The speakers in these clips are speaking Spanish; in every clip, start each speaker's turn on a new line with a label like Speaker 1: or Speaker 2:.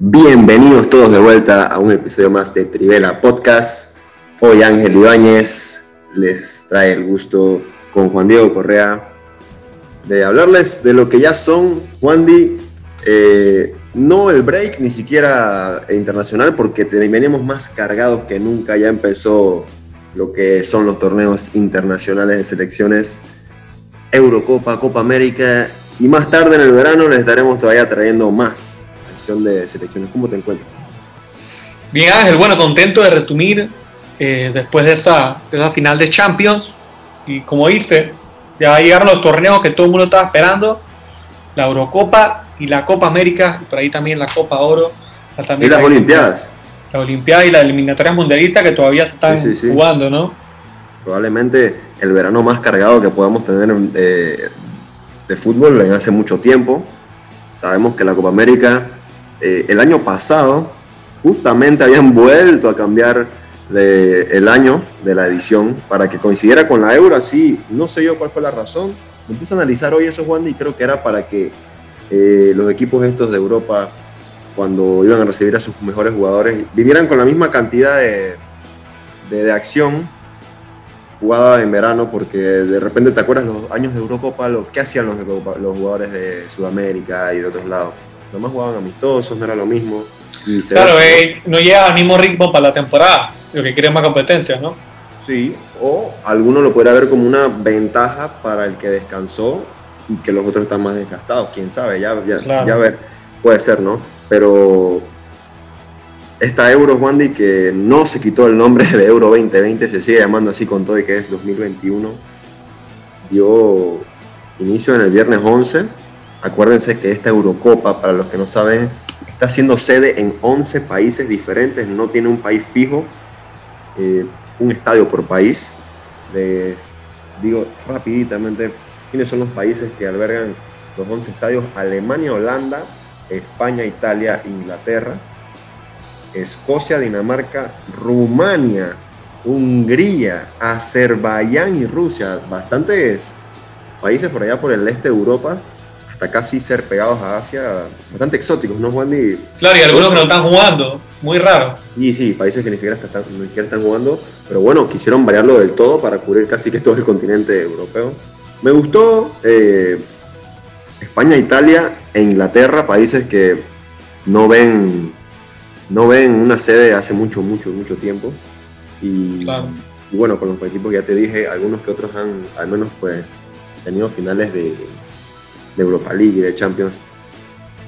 Speaker 1: Bienvenidos todos de vuelta a un episodio más de Trivela Podcast. Hoy Ángel Ibáñez les trae el gusto con Juan Diego Correa de hablarles de lo que ya son, Juan Di, eh, no el break ni siquiera internacional porque venimos más cargados que nunca, ya empezó lo que son los torneos internacionales de selecciones, Eurocopa, Copa América y más tarde en el verano les estaremos todavía trayendo más de selecciones. ¿Cómo te encuentras?
Speaker 2: Bien Ángel, bueno, contento de resumir eh, después de esa, esa final de Champions. Y como dice, ya llegaron los torneos que todo el mundo estaba esperando. La Eurocopa y la Copa América, y por ahí también la Copa Oro.
Speaker 1: y las Olimpiadas.
Speaker 2: La Olimpiada y la eliminatoria mundialista que todavía están jugando, ¿no?
Speaker 1: Probablemente el verano más cargado que podamos tener eh, de fútbol en hace mucho tiempo. Sabemos que la Copa América eh, el año pasado justamente habían vuelto a cambiar el año de la edición para que coincidiera con la Euro, así, no sé yo cuál fue la razón. Me puse a analizar hoy eso, Juan, y creo que era para que eh, los equipos estos de Europa, cuando iban a recibir a sus mejores jugadores, vinieran con la misma cantidad de, de, acción jugada en verano, porque de repente te acuerdas los años de Eurocopa, lo que hacían los, los jugadores de Sudamérica y de otros lados nomás jugaban amistosos, no era lo mismo.
Speaker 2: claro, eh, no llega al mismo ritmo para la temporada, lo que quiere más competencia, ¿no?
Speaker 1: Sí, o alguno lo podría ver como una ventaja para el que descansó y que los otros están más desgastados, quién sabe, ya, ya, ya ver, puede ser, ¿no? Pero esta Euro, Wandy, que no se quitó el nombre de Euro 2020, se sigue llamando así con todo y que es 2021, dio inicio en el viernes 11 Acuérdense que esta Eurocopa, para los que no saben, está siendo sede en 11 países diferentes, no tiene un país fijo, eh, un estadio por país. Les digo rapiditamente quiénes son los países que albergan los 11 estadios. Alemania, Holanda, España, Italia, Inglaterra, Escocia, Dinamarca, Rumania, Hungría, Azerbaiyán y Rusia. Bastantes países por allá por el este de Europa hasta casi ser pegados a Asia, bastante exóticos, ¿no, Juan?
Speaker 2: claro, y algunos que no están jugando, muy raro.
Speaker 1: Y sí, países que ni siquiera están, ni siquiera están jugando, pero bueno, quisieron variarlo del todo para cubrir casi que todo el continente europeo. Me gustó eh, España, Italia e Inglaterra, países que no ven, no ven una sede hace mucho, mucho, mucho tiempo. Y, y bueno, con los equipos que ya te dije, algunos que otros han al menos pues tenido finales de, de Europa League y de Champions.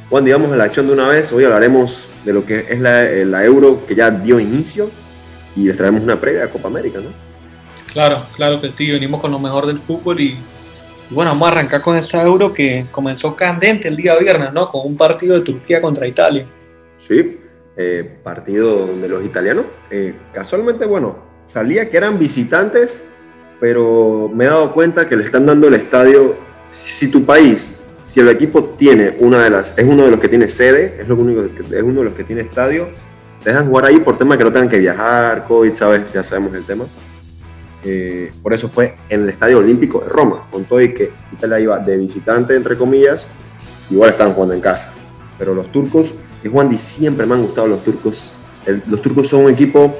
Speaker 1: Juan, digamos a la acción de una vez, hoy hablaremos de lo que es la, eh, Euro que ya dio inicio y les traemos una previa de Copa América, ¿no?
Speaker 2: Claro, claro que sí, venimos con lo mejor del fútbol y, bueno, vamos a arrancar con esta Euro que comenzó candente el día viernes, ¿no? Con un partido de Turquía contra Italia.
Speaker 1: Sí, eh, partido donde los italianos, eh, casualmente, bueno, salía que eran visitantes, pero me he dado cuenta que le están dando el estadio, si tu país si el equipo tiene una de las, es uno de los que tiene sede, es lo único es uno de los que tiene estadio, dejan jugar ahí por tema que no tengan que viajar, COVID, sabes, ya sabemos el tema. Eh, por eso fue en el Estadio Olímpico de Roma, con todo y que Italia iba de visitante, entre comillas, igual estaban jugando en casa. Pero los turcos, y Juan siempre me han gustado los turcos. los turcos son un equipo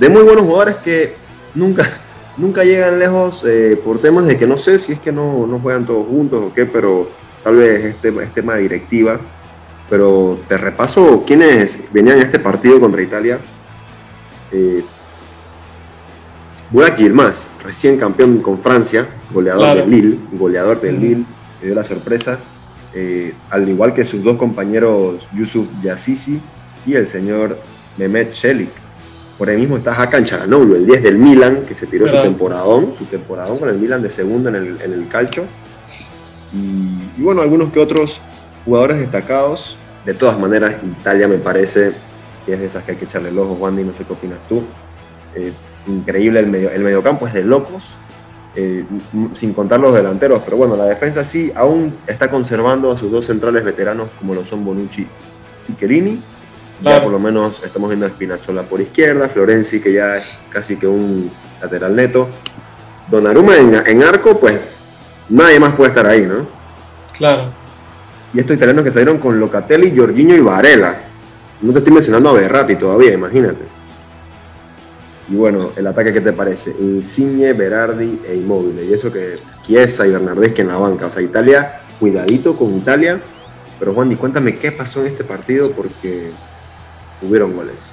Speaker 1: de muy buenos jugadores que nunca, nunca llegan lejos eh, por temas de que no sé si es que no, no juegan todos juntos o qué, pero tal vez este, es tema de directiva, pero te repaso quiénes venían en este partido contra Italia. Eh, Burak Yilmaz, recién campeón con Francia, goleador del Lille, goleador del Lille, que dio la sorpresa, eh, al igual que sus dos compañeros Yusuf Yassisi y el señor Mehmet Shelik. Por ahí mismo está Hakan Charanoglu, el 10 del Milan, que se tiró su temporadón, su temporadón con el Milan de segundo en el, en el calcio. Y, bueno, algunos que otros jugadores destacados. De todas maneras, Italia me parece que es de esas que hay que echarle el ojo, Wandy, no sé qué opinas tú. Eh, increíble el, medio, el mediocampo, es de locos, eh, sin contar los delanteros, pero bueno, la defensa sí aún está conservando a sus dos centrales veteranos como lo son Bonucci y Chiellini. Ya por lo menos estamos viendo a Spinazzola por izquierda, Florenzi que ya es casi que un lateral neto. Donnarumma en, en arco, pues nadie más puede estar ahí, ¿no?
Speaker 2: Claro.
Speaker 1: Y estos italianos que salieron con Locatelli, Jorginho y Varela. no te estoy mencionando a Berratti todavía, imagínate. Y bueno, el ataque, ¿qué te parece? Insigne, Berardi e Immobile. Y eso que Chiesa y Bernardeschi en la banca. O sea, Italia, cuidadito con Italia. Pero Juan, cuéntame qué pasó en este partido porque hubieron goles.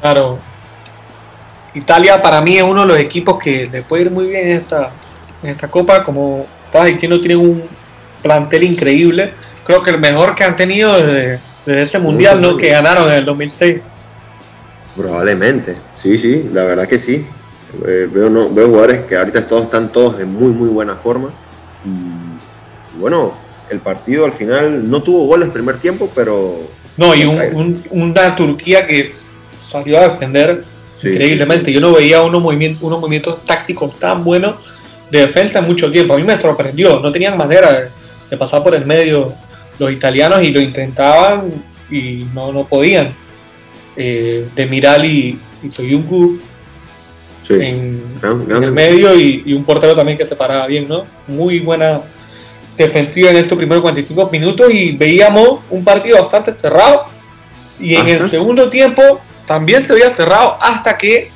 Speaker 2: Claro. Italia para mí es uno de los equipos que le puede ir muy bien en esta, en esta copa. Como estás diciendo, tienen un plantel increíble. Creo que el mejor que han tenido desde, ese mundial, ¿no? Que ganaron en el 2006.
Speaker 1: Probablemente, sí, sí, la verdad que sí. Eh, veo, no, veo jugadores que ahorita todos están todos en muy, muy buena forma. Y, bueno, el partido al final no tuvo goles el primer tiempo, pero.
Speaker 2: No, y una Turquía que salió a defender increíblemente. Yo no veía unos movimientos, unos movimientos tácticos tan buenos de defensa en mucho tiempo. A mí me sorprendió, no tenían manera de, pasar por el medio los italianos y lo intentaban y no, no podían. Eh, de Miral y, Toyungu en, el medio y, un portero también que se paraba bien, ¿no? Muy buena defensiva en estos primeros 45 minutos y veíamos un partido bastante cerrado y en el segundo tiempo también se había cerrado hasta que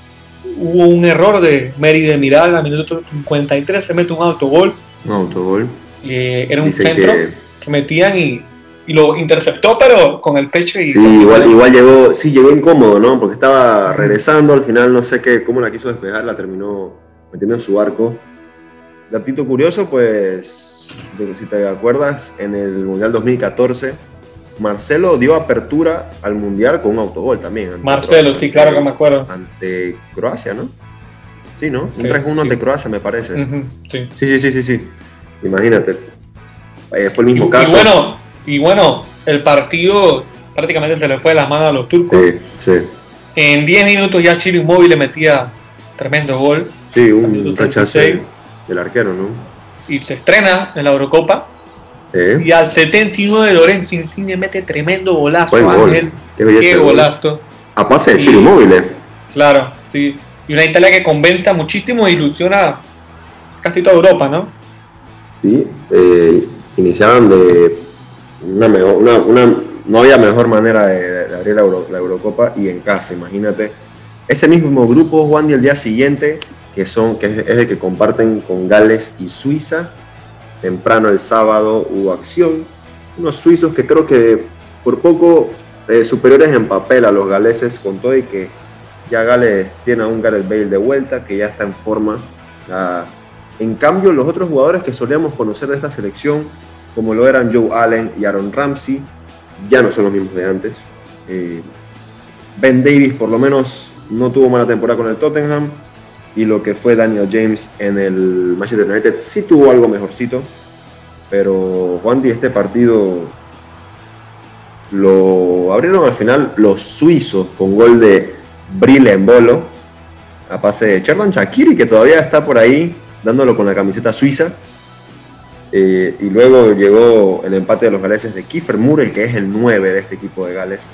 Speaker 2: hubo un error de Meri de Miral a minuto 53 se mete un autogol.
Speaker 1: Un autogol.
Speaker 2: Eh, era un centro que metían y y lo interceptó, pero con el pecho y...
Speaker 1: Sí, igual, igual llegó, sí, llegó incómodo, ¿no? Porque estaba regresando, al final no sé qué, cómo la quiso despejar, la terminó metiendo en su arco. Datito curioso, pues, si te acuerdas, en el Mundial 2014, Marcelo dio apertura al Mundial con un autogol también.
Speaker 2: Marcelo, sí, claro que me acuerdo.
Speaker 1: Ante Croacia, ¿no? Sí, ¿no? Un 3-1 ante Croacia, me parece.
Speaker 2: sí.
Speaker 1: sí. sí, sí, sí, Imagínate. Eh, fue el mismo caso.
Speaker 2: Y bueno, y bueno, el partido prácticamente se le fue de las manos a los turcos.
Speaker 1: Sí, sí.
Speaker 2: En 10 minutos ya Chile Inmóvil le metía tremendo gol.
Speaker 1: Sí, un rechazo del arquero, ¿no?
Speaker 2: Y se estrena en la Eurocopa. Y al 79 Lorenzo Insigne mete tremendo golazo.
Speaker 1: Ángel.
Speaker 2: Qué, golazo.
Speaker 1: A pase de Chile Inmóvil.
Speaker 2: Claro, sí. Y una Italia que conventa muchísimo e ilusiona casi toda Europa, ¿no?
Speaker 1: Sí, eh, iniciaban de una mejor, no había mejor manera de, abrir la, Eurocopa y en casa, imagínate. Ese mismo grupo, Juan, y el día siguiente, que, son, que es, el que comparten con Gales y Suiza. Temprano el sábado hubo acción. Unos suizos que creo que por poco eh, superiores en papel a los galeses, con todo y que ya Gales tiene a un Gareth Bale de vuelta, que ya está en forma. En cambio, los otros jugadores que solíamos conocer de esta selección, como lo eran Joe Allen y Aaron Ramsey, ya no son los mismos de antes. Eh, ben Davis por lo menos no tuvo mala temporada con el Tottenham. Y lo que fue Daniel James en el Manchester United sí tuvo algo mejorcito, pero Juan Di este partido lo abrieron al final los suizos con gol de Brille en bolo a pase de Cherdan Shakiri que todavía está por ahí dándolo con la camiseta suiza eh, y luego llegó el empate de los galeses de Kiefer Moore, el que es el 9 de este equipo de Gales.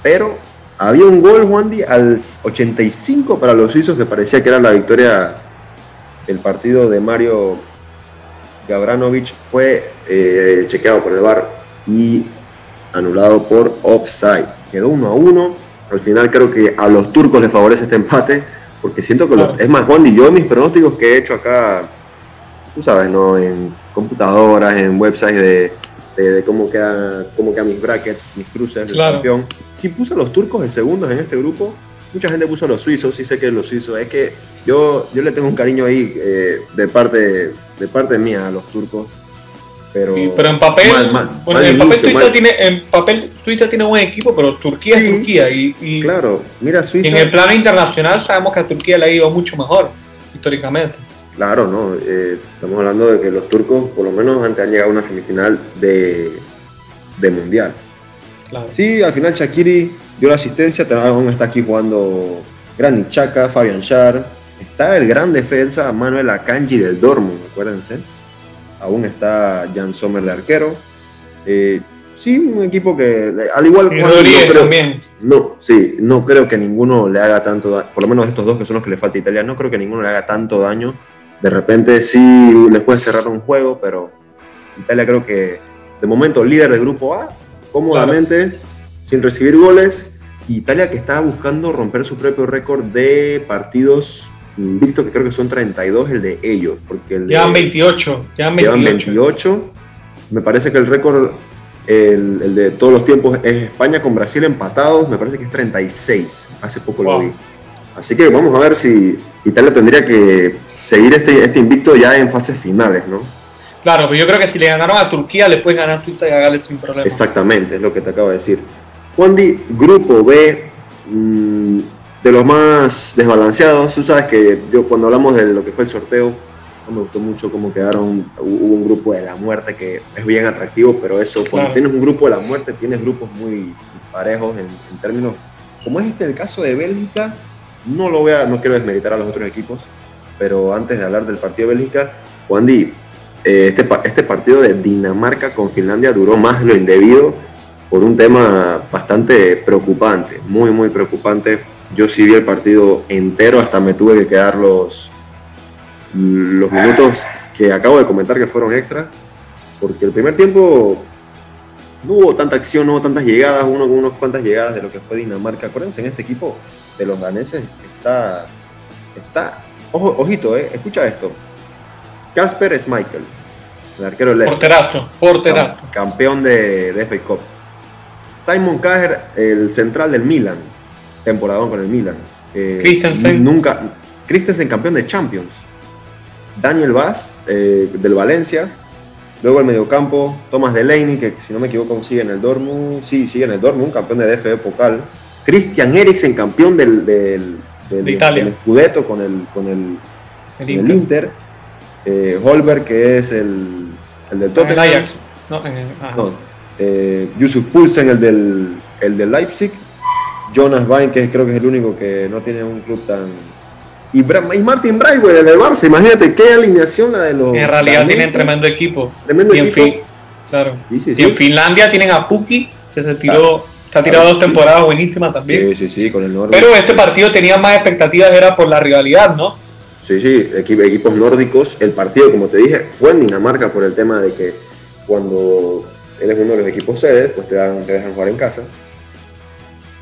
Speaker 1: Pero había un gol, Wandy, al 85 para los suizos que parecía que era la victoria el partido de Mario Gabranovic. Fue eh, chequeado por el VAR y anulado por offside. Quedó 1 a 1. Al final creo que a los turcos les favorece este empate, porque siento que es más, Wandy, yo mis pronósticos que he hecho acá tú sabes, ¿no? En computadoras, en websites de, de, cómo, quedan, cómo quedan mis brackets, mis cruces del campeón. Si puse a los turcos de segundos en este grupo, mucha gente puso a los suizos, sí sé que los suizos, es que yo, yo le tengo un cariño ahí eh, de, parte, de parte mía a los turcos. Pero,
Speaker 2: pero en papel, bueno, en, papel Suiza tiene, en papel Suiza tiene buen equipo, pero Turquía es Turquía. Y,
Speaker 1: claro, mira Suiza.
Speaker 2: en el plano internacional sabemos que a Turquía le ha ido mucho mejor, históricamente.
Speaker 1: Claro, no. Eh, estamos hablando de que los turcos, por lo menos, antes han llegado a una semifinal de, mundial. Sí, al final Shakiri dio la asistencia. Aún está aquí jugando Granit Chaka, Fabian Schär. Está el gran defensa Manuel Akanji del Dortmund, acuérdense. Aún está Jan Sommer de arquero. Eh, sí, un equipo que, al igual que no
Speaker 2: también.
Speaker 1: no, sí, no creo que ninguno le haga tanto daño, por lo menos estos dos que son los que le falta a Italia, no creo que ninguno le haga tanto daño de repente sí les puede cerrar un juego, pero Italia creo que de momento líder del grupo A, cómodamente, sin recibir goles. Italia que estaba buscando romper su propio récord de partidos invictos, que creo que son 32, el de ellos. Porque el
Speaker 2: llevan 28,
Speaker 1: llevan 28. Me parece que el récord, el, de todos los tiempos, es España con Brasil empatados, me parece que es 36. Hace poco lo vi. Así que vamos a ver si Italia tendría que seguir este, este invicto ya en fases finales, ¿no?
Speaker 2: Claro, pero yo creo que si le ganaron a Turquía, le pueden ganar a Suiza y a Gales sin problema.
Speaker 1: Exactamente, es lo que te acabo de decir. Juan Grupo B, mm, de los más desbalanceados. Tú sabes que yo cuando hablamos de lo que fue el sorteo, no me gustó mucho cómo quedaron. Hubo un grupo de la muerte que es bien atractivo, pero eso, cuando tienes un grupo de la muerte, tienes grupos muy parejos en, términos. Como es este el caso de Bélgica, no lo voy a, no quiero desmeritar a los otros equipos, pero antes de hablar del partido de Bélgica, Juan Di, eh, este, este partido de Dinamarca con Finlandia duró más de lo indebido por un tema bastante preocupante, muy, muy preocupante. Yo sí vi el partido entero, hasta me tuve que quedar los, los minutos que acabo de comentar que fueron extras, porque el primer tiempo no hubo tanta acción, no hubo tantas llegadas, uno con unas cuantas llegadas de lo que fue Dinamarca. Acuérdense, en este equipo de los daneses está, está ojo, ojito, eh, escucha esto. Casper Schmeichel, el arquero del
Speaker 2: Porterato, porterato.
Speaker 1: Campeón de, de FA Cup. Simon Cajer, el central del Milan, temporadón con el Milan.
Speaker 2: Eh, Christensen.
Speaker 1: Nunca, Christensen campeón de Champions. Daniel Vaz, eh, del Valencia. Luego el mediocampo, Thomas Delaney, que si no me equivoco sigue en el Dortmund. Sí, sigue en el Dortmund, campeón de DFB Pokal. Christian Eriksen, campeón del, del,
Speaker 2: del,
Speaker 1: Scudetto con el, con el, el Inter. Eh, Holberg, que es el, el del Tottenham.
Speaker 2: El Ajax. No, no
Speaker 1: eh, Yusuf Pulsen, el del, el del Leipzig. Jonas Vain, que creo que es el único que no tiene un club tan. Y, Martin Braithwaite del Barça, imagínate qué alineación la de los.
Speaker 2: En realidad tienen tremendo equipo.
Speaker 1: Tremendo equipo.
Speaker 2: claro. y en Finlandia tienen a Puki, que se tiró. Se ha tirado dos temporadas buenísimas también.
Speaker 1: Sí, sí, sí, con el
Speaker 2: nórdico. Pero este partido tenía más expectativas, era por la rivalidad, ¿no?
Speaker 1: Sí, sí, equipos nórdicos. El partido, como te dije, fue en Dinamarca por el tema de que cuando él es uno de los equipos sedes, pues te, dan, te dejan jugar en casa.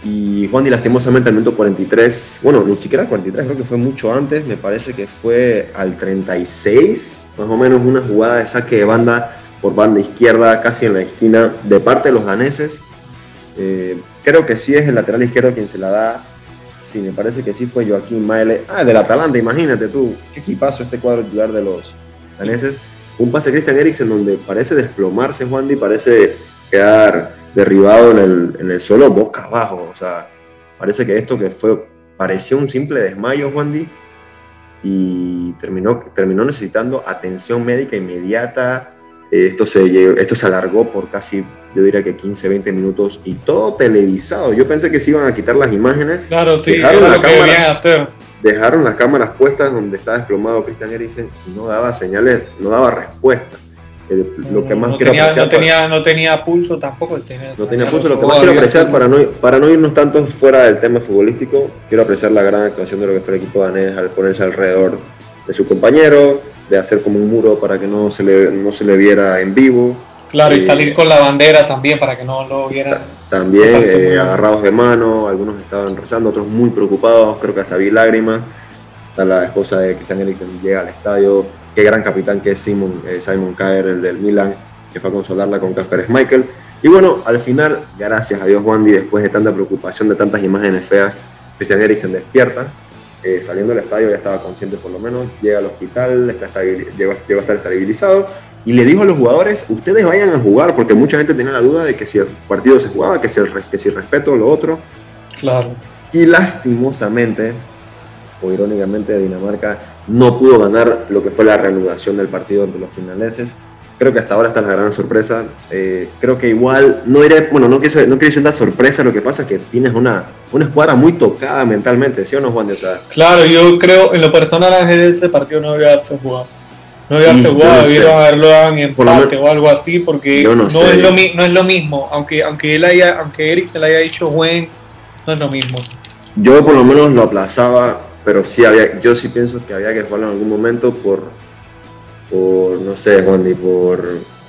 Speaker 1: Y Juan Di lastimosamente al minuto 43, bueno, ni siquiera al 43, creo que fue mucho antes, me parece que fue al 36, más o menos una jugada de saque de banda por banda izquierda, casi en la esquina, de parte de los daneses. Eh, creo que sí es el lateral izquierdo quien se la da. Sí, me parece que sí fue Joaquín Maele. Ah, del Atalanta, imagínate tú. Qué equipazo este cuadro titular de los daneses. Un pase Christian Eriksen donde parece desplomarse Juan Di, parece quedar derribado en el, en el suelo boca abajo. O sea, parece que esto que fue, parecía un simple desmayo Juan Di y terminó, terminó necesitando atención médica inmediata. Esto se, esto se alargó por casi, yo diría que 15, 20 minutos y todo televisado. Yo pensé que se iban a quitar las imágenes.
Speaker 2: Claro, sí, dejaron, la cámara,
Speaker 1: dejaron las cámaras puestas donde estaba desplomado Christian Eriksen y no daba señales, no daba respuesta.
Speaker 2: Lo que más no, quiero tenía, apreciar no, tenía, no tenía pulso tampoco.
Speaker 1: no tenía pulso. Lo que más quiero apreciar, para no, para no irnos tanto fuera del tema futbolístico, quiero apreciar la gran actuación de lo que fue el equipo danés al ponerse alrededor de su compañero, de hacer como un muro para que no se le, no se le viera en vivo.
Speaker 2: Claro, y salir con la bandera también para que no lo vieran.
Speaker 1: También eh, agarrados de mano, algunos estaban rezando, otros muy preocupados, creo que hasta vi lágrimas. Está la esposa de Cristian Eriksen, llega al estadio. Qué gran capitán que es Simon, eh, Simon Kaer, el del Milan, que fue a consolarla con Casper Schmeichel. Y bueno, al final, gracias a Dios, Wandy, después de tanta preocupación, de tantas imágenes feas, Christian Eriksen despierta, eh, saliendo del estadio ya estaba consciente por lo menos, llega al hospital, está llegó, a estar estabilizado y le dijo a los jugadores, ustedes vayan a jugar, porque mucha gente tenía la duda de que si el partido se jugaba, que si, el, que si respeto lo otro.
Speaker 2: Claro.
Speaker 1: Y lastimosamente, o irónicamente, Dinamarca no pudo ganar lo que fue la reanudación del partido entre los finaleses. Creo que hasta ahora está la gran sorpresa. Eh, creo que igual, no diré, bueno, no quiero, no quiero decir una sorpresa, lo que pasa es que tienes una, una escuadra muy tocada mentalmente, ¿sí o no, Juan? O
Speaker 2: claro, yo creo, en lo personal, en ese partido no había jugado. No había jugado, debido a haberlo dado en empate o algo así, porque no, es lo, no es lo mismo. Aunque, aunque, él haya, aunque Eric se le haya dicho buen, no es lo mismo.
Speaker 1: Yo por lo menos lo aplazaba, pero sí había, yo sí pienso que había que jugarlo en algún momento por por, no sé, Juan, por,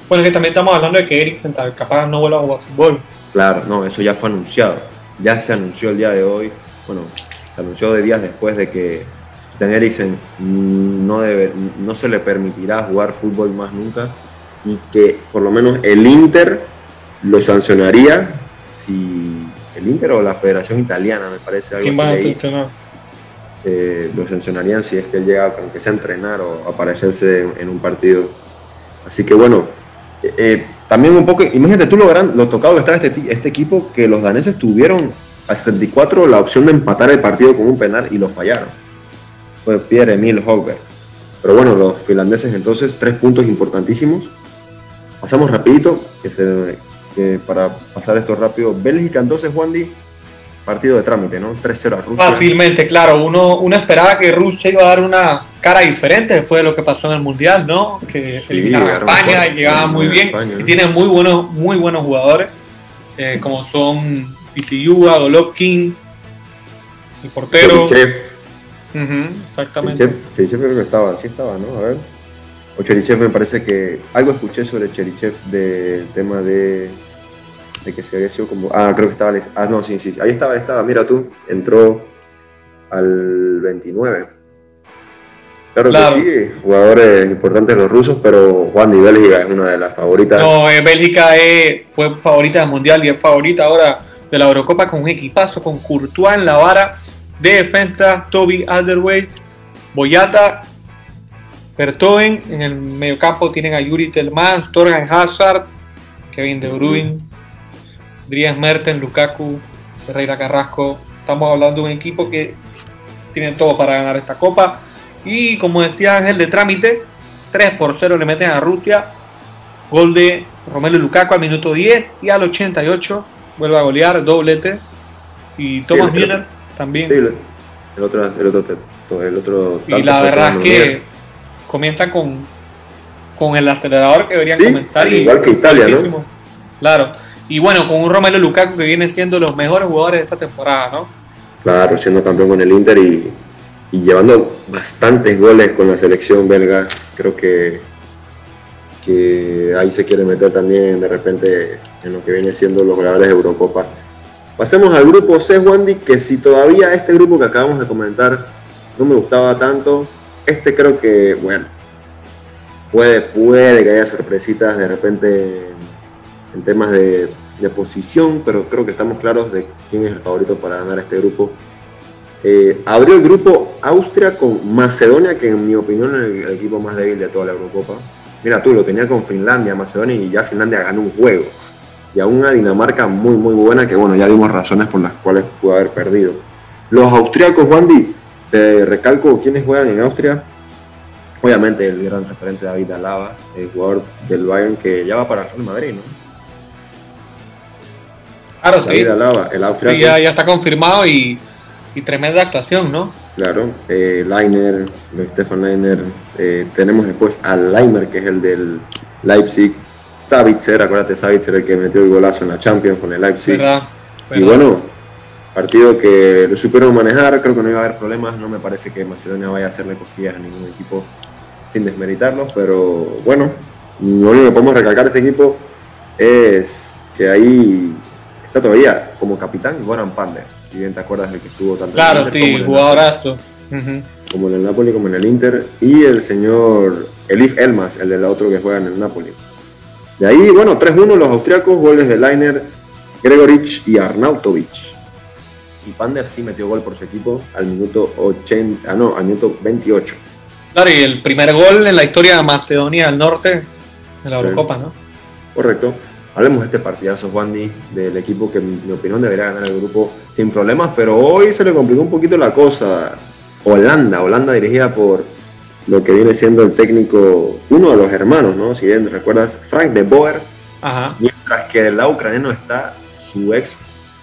Speaker 2: Bueno, que también estamos hablando de que Eriksen capaz no vuelva a jugar fútbol.
Speaker 1: Claro, no, eso ya fue anunciado. Ya se anunció el día de hoy. Bueno, se anunció de días después de que Stan Eriksen no, debe, no se le permitirá jugar fútbol más nunca y que por lo menos el Inter lo sancionaría si el Inter o la Federación Italiana, me parece algo
Speaker 2: ¿Quién así. Va a
Speaker 1: eh, lo sancionarían si es que él llega, aunque sea a entrenar o aparecerse en, un partido. Así que bueno, eh, también un poco, imagínate tú lo, gran, lo tocado que estaba este, este equipo que los daneses tuvieron a 74 la opción de empatar el partido con un penal y lo fallaron. Fue Pierre Emil Hogberg. Pero bueno, los finlandeses entonces, tres puntos importantísimos. Pasamos rapidito, que para pasar esto rápido. Bélgica entonces, Juan Di, partido de trámite, ¿no? 3-0 a Rusia.
Speaker 2: Fácilmente, claro. Uno, uno esperaba que Rusia iba a dar una cara diferente después de lo que pasó en el Mundial, ¿no? Que sí, eliminaron a España y llegaba muy bien. y tiene muy buenos, muy buenos jugadores, eh, como son Pisiua, Golovkin, el portero.
Speaker 1: Cherichev.
Speaker 2: exactamente.
Speaker 1: Cherichev, creo que estaba, sí estaba, ¿no? A ver. O Cherichev me parece que algo escuché sobre Cherichev del tema de de que se había sido como. Ah, creo que estaba. Ah, no, sí, sí. Ahí estaba, ahí estaba. Mira tú, entró al 29. Claro, que sí, jugadores importantes los rusos, pero Juan de Bélgica es una de las favoritas.
Speaker 2: No, eh, Bélgica fue favorita del Mundial y es favorita ahora de la Eurocopa con un equipazo, con Courtois en la vara de defensa, Toby Alderweireld, Boyata, Bertoven, en el mediocampo tienen a Yuri Telman, Torgan Hazard, Kevin De Bruyne, Dries Merten, Lukaku, Ferreira Carrasco. Estamos hablando de un equipo que tiene todo para ganar esta copa. Y como decía Ángel de trámite, 3 por 0 le meten a Rusia. Gol de Romelu Lukaku al minuto 10 y al 88 vuelve a golear, doblete. Y Thomas Müller también.
Speaker 1: el otro, el otro, el otro
Speaker 2: y la verdad es que comienza con, con el acelerador que deberían comentar.
Speaker 1: Igual que Italia, ¿no?
Speaker 2: Claro. Y bueno, con un Romelu Lukaku que viene siendo los mejores jugadores de esta temporada, ¿no?
Speaker 1: Claro, siendo campeón con el Inter y, llevando bastantes goles con la selección belga. Creo que, que ahí se quiere meter también de repente en lo que viene siendo los jugadores de Eurocopa. Pasemos al grupo C, Wandy, que si todavía este grupo que acabamos de comentar no me gustaba tanto, este creo que, bueno, puede, puede que haya sorpresitas de repente en temas de, posición, pero creo que estamos claros de quién es el favorito para ganar este grupo. Eh, abrió el grupo Austria con Macedonia, que en mi opinión es el, equipo más débil de toda la Eurocopa. Mira tú, lo tenía con Finlandia, Macedonia, y ya Finlandia ganó un juego. Y a una Dinamarca muy, muy buena, que bueno, ya dimos razones por las cuales pudo haber perdido. Los austríacos, Wandy, te recalco quiénes juegan en Austria. Obviamente el gran referente David Alaba, el jugador del Bayern que ya va para el Real Madrid, ¿no?
Speaker 2: Claro, sí. el ya, está confirmado y, tremenda actuación, ¿no?
Speaker 1: Claro, eh, Leiner, Stefan Leiner. Eh, tenemos después al Leimer, que es el del Leipzig. Savitzer, acuérdate, Savitzer, el que metió el golazo en la Champions con el Leipzig. Y bueno, partido que lo supieron manejar, creo que no iba a haber problemas. No me parece que Macedonia vaya a hacerle cosquillas a ningún equipo sin desmeritarlos, pero bueno, lo único que podemos recalcar de este equipo es que ahí está todavía como capitán Goran Pander, si bien te acuerdas de que estuvo tanto
Speaker 2: claro, en el Inter sí, jugadorazo.
Speaker 1: Como en el Napoli, como en el Inter, y el señor Elif Elmas, el del otro que juega en el Napoli. De ahí, bueno, 3-1 los austriacos, goles de Leiner, Gregorich y Arnautovic. Y Pander sí metió gol por su equipo al minuto 80, ah, no, al minuto 28.
Speaker 2: Claro, y el primer gol en la historia de Macedonia del Norte en la Eurocopa, ¿no?
Speaker 1: Correcto. Hablemos de este partidazo, Juan del equipo que, en mi opinión, debería ganar el grupo sin problemas, pero hoy se le complicó un poquito la cosa. Holanda, Holanda dirigida por lo que viene siendo el técnico, uno de los hermanos, ¿no? Si bien recuerdas, Frank de Boer, mientras que del lado ucraniano está su ex,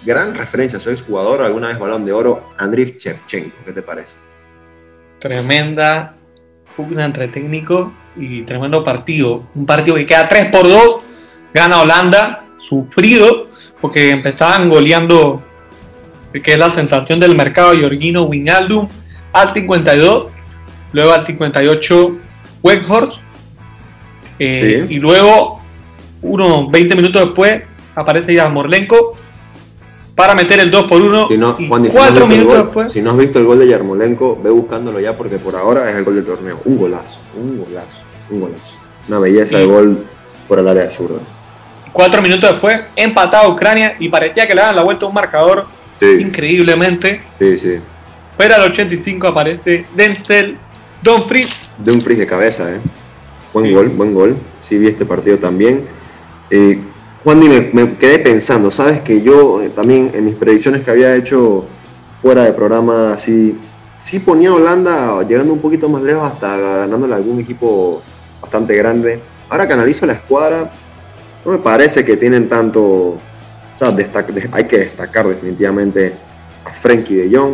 Speaker 1: gran referencia, su ex jugador, alguna vez balón de oro, Andriy Shevchenko. ¿Qué te parece?
Speaker 2: Tremenda pugna entre técnico y tremendo partido. Un partido que queda 3 por 2 gana Holanda, sufrido, porque empezaban goleando, que es la sensación del mercado, Georgino Winaldum al 52, luego al 58 Weghorst, eh, y luego unos 20 minutos después aparece ya Morlenko para meter el 2 por 1
Speaker 1: si no,
Speaker 2: y
Speaker 1: Juan, si
Speaker 2: cuatro
Speaker 1: no
Speaker 2: minutos
Speaker 1: gol,
Speaker 2: después.
Speaker 1: Si no has visto el gol de Yarmolenko, ve buscándolo ya porque por ahora es el gol del torneo. Un golazo, un golazo, un golazo. Una belleza
Speaker 2: Sí.
Speaker 1: de gol por el área zurda.
Speaker 2: Cuatro minutos después, empatado Ucrania y parecía que le daban la vuelta a un marcador
Speaker 1: Sí,
Speaker 2: increíblemente.
Speaker 1: sí, sí.
Speaker 2: Pero al 85 aparece Denzel Dumfries.
Speaker 1: Frizz de cabeza, ¿eh? Buen
Speaker 2: Sí.
Speaker 1: gol, buen gol. Sí, vi este partido también. Eh, Juan, me, me quedé pensando, ¿sabes? Que yo eh, también en mis predicciones que había hecho fuera de programa, así, sí ponía a Holanda llegando un poquito más lejos hasta ganándole a algún equipo bastante grande. Ahora que analizo la escuadra, no me parece que tienen tanto. O sea, hay que destacar definitivamente a Frenkie de Jong,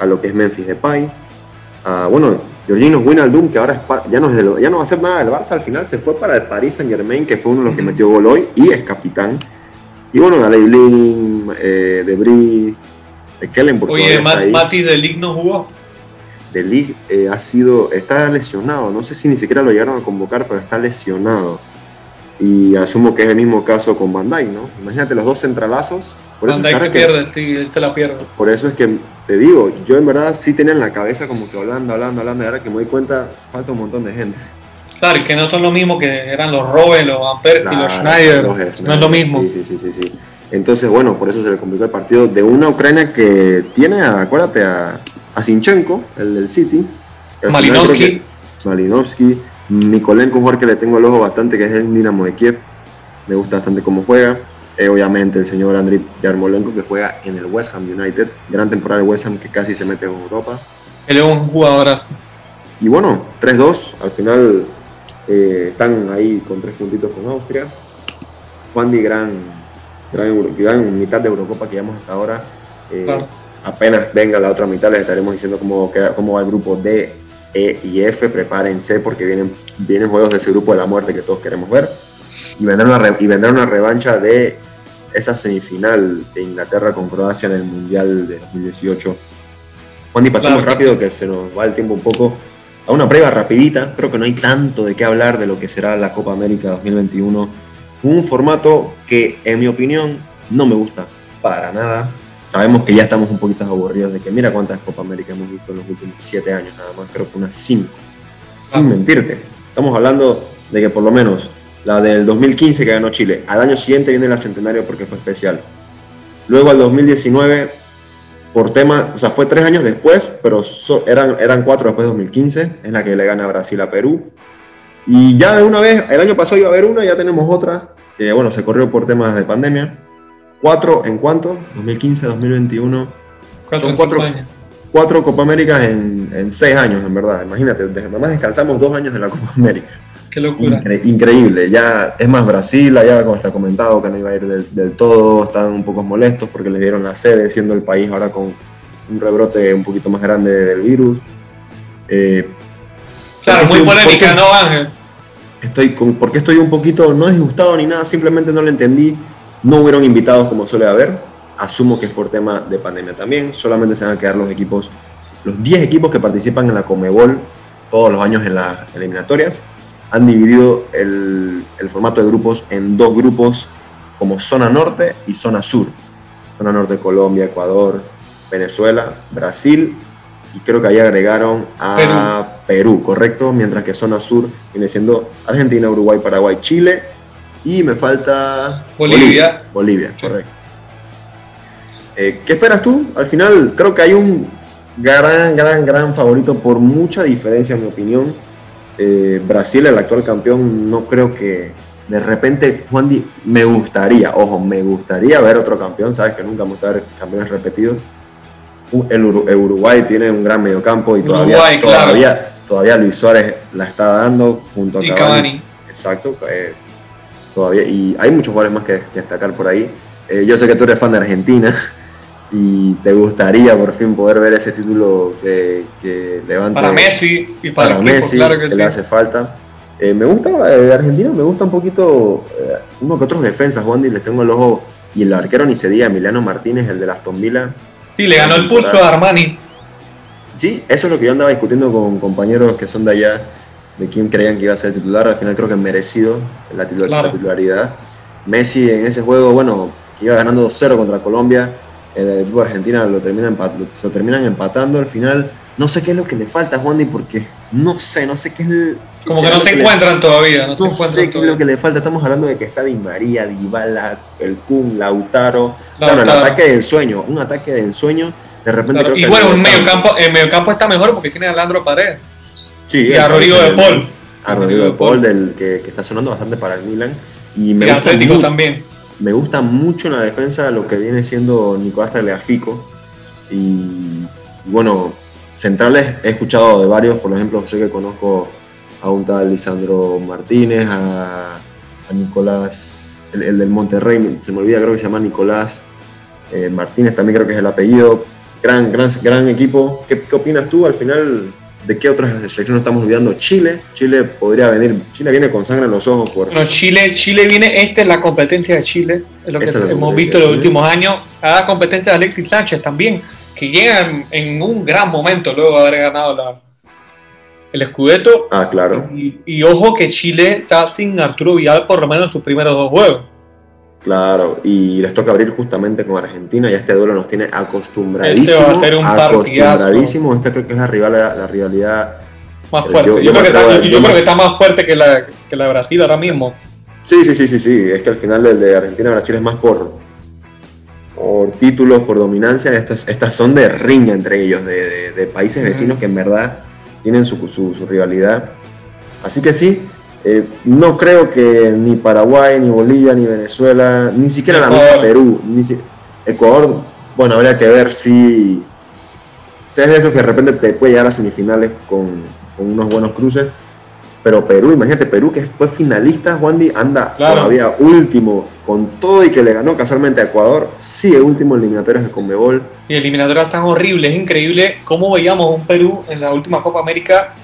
Speaker 1: a lo que es Memphis Depay, a, bueno, Georgino Wijnaldum, que ahora es ya, no es de lo- ya no va a hacer nada del Barça, al final se fue para el Paris Saint Germain, que fue uno de los que metió gol hoy y es capitán. Y bueno, Daley Blin, eh, De Brie, de Kellenburg,
Speaker 2: Oye,
Speaker 1: todavía está
Speaker 2: Ma-
Speaker 1: ahí.
Speaker 2: Mati de Ligt no jugó.
Speaker 1: De Ligt eh, ha sido, está lesionado, no sé si ni siquiera lo llegaron a convocar, pero está lesionado. Y asumo que es el mismo caso con Van Dijk, ¿no? Imagínate los dos centralazos. Por
Speaker 2: Van
Speaker 1: es
Speaker 2: Dijk
Speaker 1: que
Speaker 2: pierde, sí, él se la pierde.
Speaker 1: por eso es que te digo, yo en verdad sí tenía en la cabeza como que Holanda, Holanda, Holanda, y ahora que me doy cuenta, falta un montón de gente.
Speaker 2: Claro, que no son lo mismo que eran los Robben, los Van Persie, los
Speaker 1: Claro,
Speaker 2: Schneider.
Speaker 1: los
Speaker 2: no
Speaker 1: Schneider,
Speaker 2: es lo mismo.
Speaker 1: Sí, sí, sí, sí, sí. Entonces, bueno, por eso se le complicó el partido de una Ucrania que tiene, acuérdate, a, a Sinchenko, el del City.
Speaker 2: Malinovsky.
Speaker 1: Malinovsky. Mikolenko, un jugador que le tengo el ojo bastante, que es el Dinamo de Kiev. Me gusta bastante cómo juega. Eh, obviamente el señor Andriy Yarmolenko, que juega en el West Ham United. Gran temporada de West Ham que casi se mete en Europa.
Speaker 2: Él es un jugador
Speaker 1: Y bueno, 3-2, al final eh, están ahí con tres puntitos con Austria. Juan Di, gran, gran, mitad de Eurocopa que llevamos hasta ahora. Eh,
Speaker 2: Claro.
Speaker 1: Apenas venga la otra mitad, les estaremos diciendo cómo, queda- cómo va el grupo D, E y F. Prepárense porque vienen, vienen juegos de ese grupo de la muerte que todos queremos ver. Y vendrá una, re- y vendrá una revancha de esa semifinal de Inglaterra con Croacia en el Mundial de 2018. Juan, y pasemos
Speaker 2: Claro.
Speaker 1: rápido que se nos va el tiempo un poco a una prueba rapidita. Creo que no hay tanto de qué hablar de lo que será la Copa América 2021. Un formato que, en mi opinión, no me gusta para nada. Sabemos que ya estamos un poquito aburridos de que mira cuántas Copa América hemos visto en los últimos siete años nada más. Creo que unas cinco. Sin
Speaker 2: Ah.
Speaker 1: mentirte. Estamos hablando de que por lo menos la del 2015 que ganó Chile. Al año siguiente viene la Centenario porque fue especial. Luego al 2019 por tema, o sea, fue tres años después, pero so- eran, eran cuatro después de 2015, es la que le gana Brasil a Perú. Y ya de una vez, el año pasado iba a haber una, ya tenemos otra, que bueno, se corrió por temas de pandemia. Cuatro en cuánto? 2015, 2021.
Speaker 2: Cuatro,
Speaker 1: Son cuatro, cuatro Copa Américas en, en seis años, en verdad. Imagínate, nada más descansamos dos años de la Copa América.
Speaker 2: Qué locura.
Speaker 1: Incre- increíble, ya es más Brasil, allá como está comentado que no iba a ir del, del todo, están un poco molestos porque les dieron la sede, siendo el país ahora con un rebrote un poquito más grande del virus. Eh,
Speaker 2: Claro, muy polémica, ¿no, Ángel?
Speaker 1: Estoy con, porque estoy un poquito, no disgustado ni nada, simplemente no lo entendí. No hubieron invitados como suele haber. Asumo que es por tema de pandemia también. Solamente se van a quedar los equipos, los 10 equipos que participan en la Comebol todos los años en las eliminatorias. Han dividido el, el formato de grupos en dos grupos como zona norte y zona sur. Zona norte Colombia, Ecuador, Venezuela, Brasil y creo que ahí agregaron a Perú. correcto, mientras que zona sur viene siendo Argentina, Uruguay, Paraguay, Chile y me falta
Speaker 2: Bolivia.
Speaker 1: Bolivia, correcto. Eh, ¿Qué esperas tú? Al final creo que hay un gran, gran, gran favorito por mucha diferencia en mi opinión. Eh, Brasil, el actual campeón, no creo que de repente, Juan Di, me gustaría, ojo, me gustaría ver otro campeón, sabes que nunca me gusta ver campeones repetidos. El, Uru- el Uruguay tiene un gran mediocampo y todavía,
Speaker 2: Uruguay, claro.
Speaker 1: todavía, todavía Luis Suárez la está dando junto a. Cavani. Exacto, eh, todavía, y hay muchos jugadores más que destacar por ahí. Eh, yo sé que tú eres fan de Argentina y te gustaría por fin poder ver ese título que, que levante
Speaker 2: Para Messi y para,
Speaker 1: para
Speaker 2: el equipo,
Speaker 1: Messi,
Speaker 2: claro que,
Speaker 1: que
Speaker 2: sí.
Speaker 1: le hace falta. Eh, me gusta, eh, de Argentina me gusta un poquito, eh, uno que otros defensas, Wandy, les tengo el ojo, y el arquero ni se diga, Emiliano Martínez, el de Aston Villa.
Speaker 2: Sí, le ganó el pulso a Armani.
Speaker 1: Sí, eso es lo que yo andaba discutiendo con compañeros que son de allá. De quién creían que iba a ser el titular. Al final creo que merecido la, titularidad. Messi en ese juego, bueno, que iba ganando 2-0 contra Colombia, el equipo Argentina lo, termina lo terminan empatando al final. No sé qué es lo que le falta a Juan porque no sé, no sé qué es el,
Speaker 2: Como que no se encuentran todavía.
Speaker 1: No, sé qué es lo que le falta. Estamos hablando de que está Di María, Dybala, el Kun, Lautaro. Bueno, el ataque de ensueño, un ataque de ensueño. De repente creo
Speaker 2: y bueno, en medio, campo, en medio campo está mejor porque tiene a Leandro Paredes. Sí, y a Rodrigo de Paul.
Speaker 1: A Rodrigo de Paul, del, que, que, está sonando bastante para el Milan. Y me
Speaker 2: y Atlético también
Speaker 1: me gusta mucho en la defensa lo que viene siendo Nicolás Tagliafico. Y, bueno, centrales he escuchado de varios, por ejemplo, sé que conozco a un tal Lisandro Martínez, a, Nicolás, el, del Monterrey, se me olvida, creo que se llama Nicolás eh, Martínez, también creo que es el apellido. Gran, gran, gran equipo. ¿Qué, ¿Qué opinas tú? Al final ¿De qué otras selecciones estamos olvidando? Chile. Chile podría venir. Chile viene con sangre en los ojos. Por...
Speaker 2: Bueno, Chile, Chile viene. Esta es la competencia de Chile. Es lo que hemos visto en los últimos años. A la competencia de Alexis Sánchez también. Que llega en, un gran momento luego de haber ganado la, el Scudetto.
Speaker 1: Ah, claro.
Speaker 2: Y, y, ojo que Chile está sin Arturo Vidal por lo menos en sus primeros dos juegos.
Speaker 1: Claro, y les toca abrir justamente con Argentina y este duelo nos tiene acostumbradísimo. Este va a ser un acostumbradísimo. Esta creo que es la, rivalidad, la rivalidad
Speaker 2: más fuerte. Yo, creo, que está, yo creo, que está, más fuerte que la, que la de Brasil ahora mismo.
Speaker 1: Sí, sí, sí, sí, sí. Es que al final el de Argentina-Brasil es más por, por títulos, por dominancia. Estas, estas son de riña entre ellos, de, de, países vecinos que en verdad tienen su, su, su rivalidad. Así que sí, eh, no creo que ni Paraguay, ni Bolivia, ni Venezuela, ni siquiera la misma Perú, ni Ecuador, bueno, habría que ver si, si es de esos que de repente te puede llegar a semifinales con, unos buenos cruces. Pero Perú, imagínate, Perú que fue finalista, Juan anda todavía último con todo y que le ganó casualmente a Ecuador, sigue último en eliminatorias de Conmebol.
Speaker 2: Y eliminatorias tan horribles, es increíble cómo veíamos un Perú en la última Copa América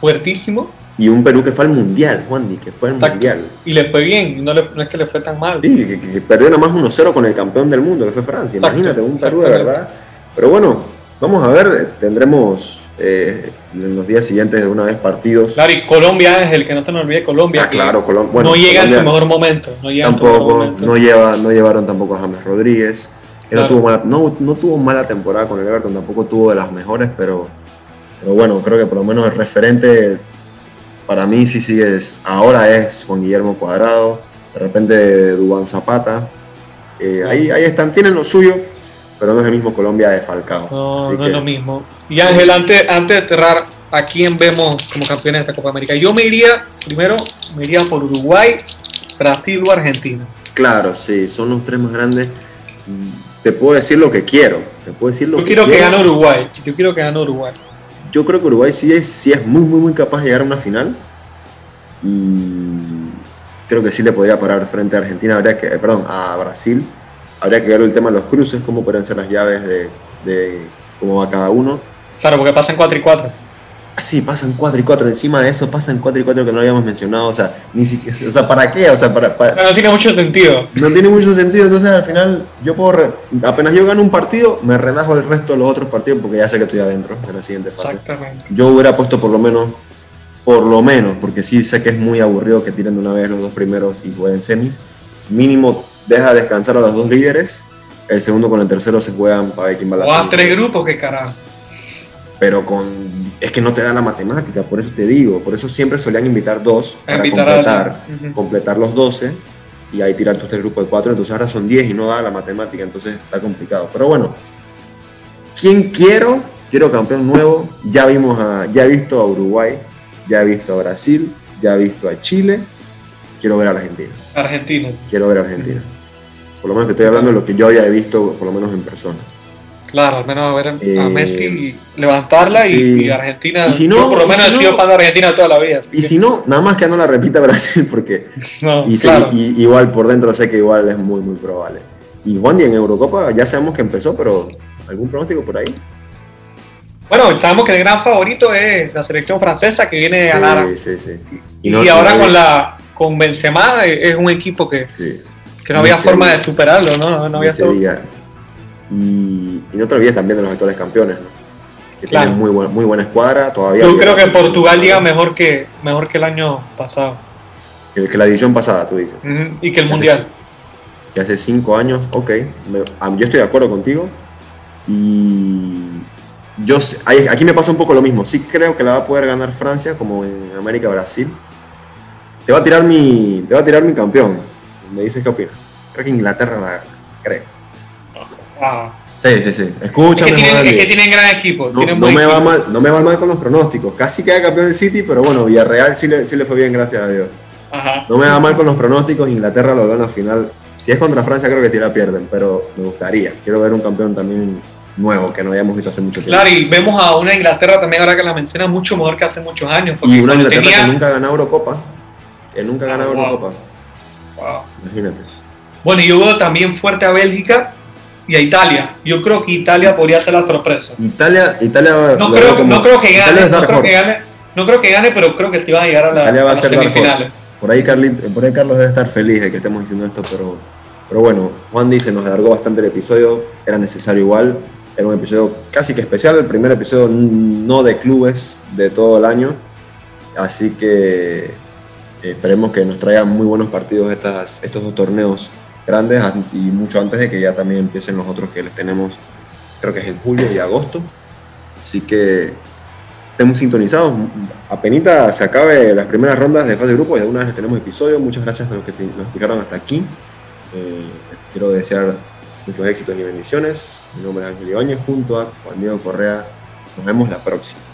Speaker 2: fuertísimo
Speaker 1: y un Perú que fue al Mundial, Juan, que fue al Mundial.
Speaker 2: Y le fue bien, no, es que le fue tan mal.
Speaker 1: Sí, que, perdió nada más 1-0 con el campeón del mundo, que fue Francia. Imagínate, un Perú de verdad. Pero bueno, vamos a ver, tendremos eh, en los días siguientes de una vez partidos.
Speaker 2: Claro, y Colombia es el que no te nos olvide, Colombia.
Speaker 1: Ah, claro,
Speaker 2: Colombia. no llega en su mejor momento. No llega
Speaker 1: tampoco, No, lleva, no llevaron tampoco a James Rodríguez. no, tuvo mala, no, no tuvo mala temporada con el Everton, tampoco tuvo de las mejores, pero, pero bueno, creo que por lo menos el referente para mí sí, sí es, ahora es Juan Guillermo Cuadrado, de repente Dubán Zapata. Eh, ahí, ahí están, tienen lo suyo, pero no es el mismo Colombia de Falcao.
Speaker 2: No, no es lo mismo. Y Ángel, antes, antes de cerrar, ¿a quién vemos como campeones de esta Copa América? Yo me iría, primero, me iría por Uruguay, Brasil o Argentina.
Speaker 1: Claro, sí, son los tres más grandes. Te puedo decir lo que quiero. Te puedo decir lo
Speaker 2: Yo quiero que gane Uruguay. Yo quiero que gane Uruguay
Speaker 1: yo creo que Uruguay sí es, sí es muy, muy, muy capaz de llegar a una final. Y creo que sí le podría parar frente a Argentina, habría que, perdón, a Brasil. Habría que ver el tema de los cruces, cómo pueden ser las llaves de, de cómo va cada uno.
Speaker 2: Claro, porque pasan 4 y 4.
Speaker 1: Sí, pasan 4 y 4. Encima de eso pasan 4 y 4 que no habíamos mencionado. O sea, ni siquiera, o sea ¿para qué? O sea, para,
Speaker 2: no tiene mucho sentido.
Speaker 1: No tiene mucho sentido. Entonces, al final, yo puedo. apenas yo gano un partido, me relajo el resto de los otros partidos porque ya sé que estoy adentro de la siguiente fase. Exactamente. Yo hubiera puesto por lo menos. Por lo menos, porque sí sé que es muy aburrido que tiren de una vez los dos primeros y jueguen semis. Mínimo, deja descansar a los dos líderes. El segundo con el tercero se juegan para ver quién va a la
Speaker 2: O a tres grupos, qué carajo.
Speaker 1: Pero con es que no te da la matemática, por eso te digo, por eso siempre solían invitar dos para completar, completar los 12 y ahí tirar tus tres grupos de cuatro, entonces ahora son 10 y no da la matemática, entonces está complicado. Pero bueno, ¿quién quiero? Quiero campeón nuevo, ya vimos a, ya he visto a Uruguay, ya he visto a Brasil, ya he visto a Chile, quiero ver a Argentina.
Speaker 2: Argentina.
Speaker 1: Quiero ver a Argentina. Por lo menos te estoy hablando de lo que yo ya he visto, por lo menos en persona.
Speaker 2: Claro, al menos ver a eh, Messi levantarla y, Argentina. Y si no, por lo menos he sido fan de Argentina toda la vida.
Speaker 1: Y si no, nada más que no la repita Brasil, porque y, igual por dentro sé que igual es muy, muy probable. Y Juan, y en Eurocopa ya sabemos que empezó, pero ¿algún pronóstico por ahí?
Speaker 2: Bueno, sabemos que el gran favorito es la selección francesa que viene a ganar.
Speaker 1: Sí, sí,
Speaker 2: Y, ahora con la con Benzema es un equipo que, que no había forma de superarlo, ¿no? No, había
Speaker 1: y, y, no te olvides también de los actuales campeones, ¿no? que tiene muy, buena, muy buena escuadra. Todavía
Speaker 2: Yo creo que Portugal llega mejor que, mejor que el año pasado.
Speaker 1: Que, que la edición pasada, tú dices.
Speaker 2: Y que el Mundial.
Speaker 1: que hace cinco años, ok. yo estoy de acuerdo contigo. Y yo aquí me pasa un poco lo mismo. Sí creo que la va a poder ganar Francia, como en América Brasil. Te va a tirar mi, te va a tirar mi campeón. Me dices qué opinas. Creo que Inglaterra la creo. Ah. Sí, sí, sí. Escúchame.
Speaker 2: Es que tienen, es que tienen gran equipo.
Speaker 1: No, me va mal, no me va mal con los pronósticos. Casi queda campeón el City, pero bueno, Villarreal sí le, sí le fue bien, gracias a Dios. Ajá. No me va mal con los pronósticos. Inglaterra lo gana final. Si es contra Francia, creo que sí la pierden, pero me gustaría. Quiero ver un campeón también nuevo que no habíamos visto hace mucho tiempo.
Speaker 2: Claro, y vemos a una Inglaterra también, ahora que la menciona, mucho mejor que hace muchos años.
Speaker 1: Y una Inglaterra que nunca ha ganado Eurocopa. Que nunca ha ganado ah, Eurocopa.
Speaker 2: Wow. Imagínate. Bueno, y yo veo también fuerte a Bélgica y a Italia. Yo creo que Italia podría ser la sorpresa.
Speaker 1: Italia, Italia
Speaker 2: no, creo, no creo que gane, no creo que gane, no creo que gane, pero creo que sí va a llegar a la
Speaker 1: Italia va a, ser semifinales. Por ahí, por ahí Carlos debe estar feliz de que estemos diciendo esto, pero, pero bueno, Juan dice, nos alargó bastante el episodio, era necesario igual. Era un episodio casi que especial, el primer episodio no de clubes de todo el año. Así que esperemos que nos traigan muy buenos partidos estas, estos dos torneos grandes y mucho antes de que ya también empiecen los otros que les tenemos, creo que es en julio y agosto. Así que estemos sintonizados. Apenas se acabe las primeras rondas de fase de grupo y de una vez tenemos episodio. Muchas gracias a los que nos explicaron hasta aquí. Eh, quiero desear muchos éxitos y bendiciones. Mi nombre es Ángel Ibañez junto a Juan Diego Correa. Nos vemos la próxima.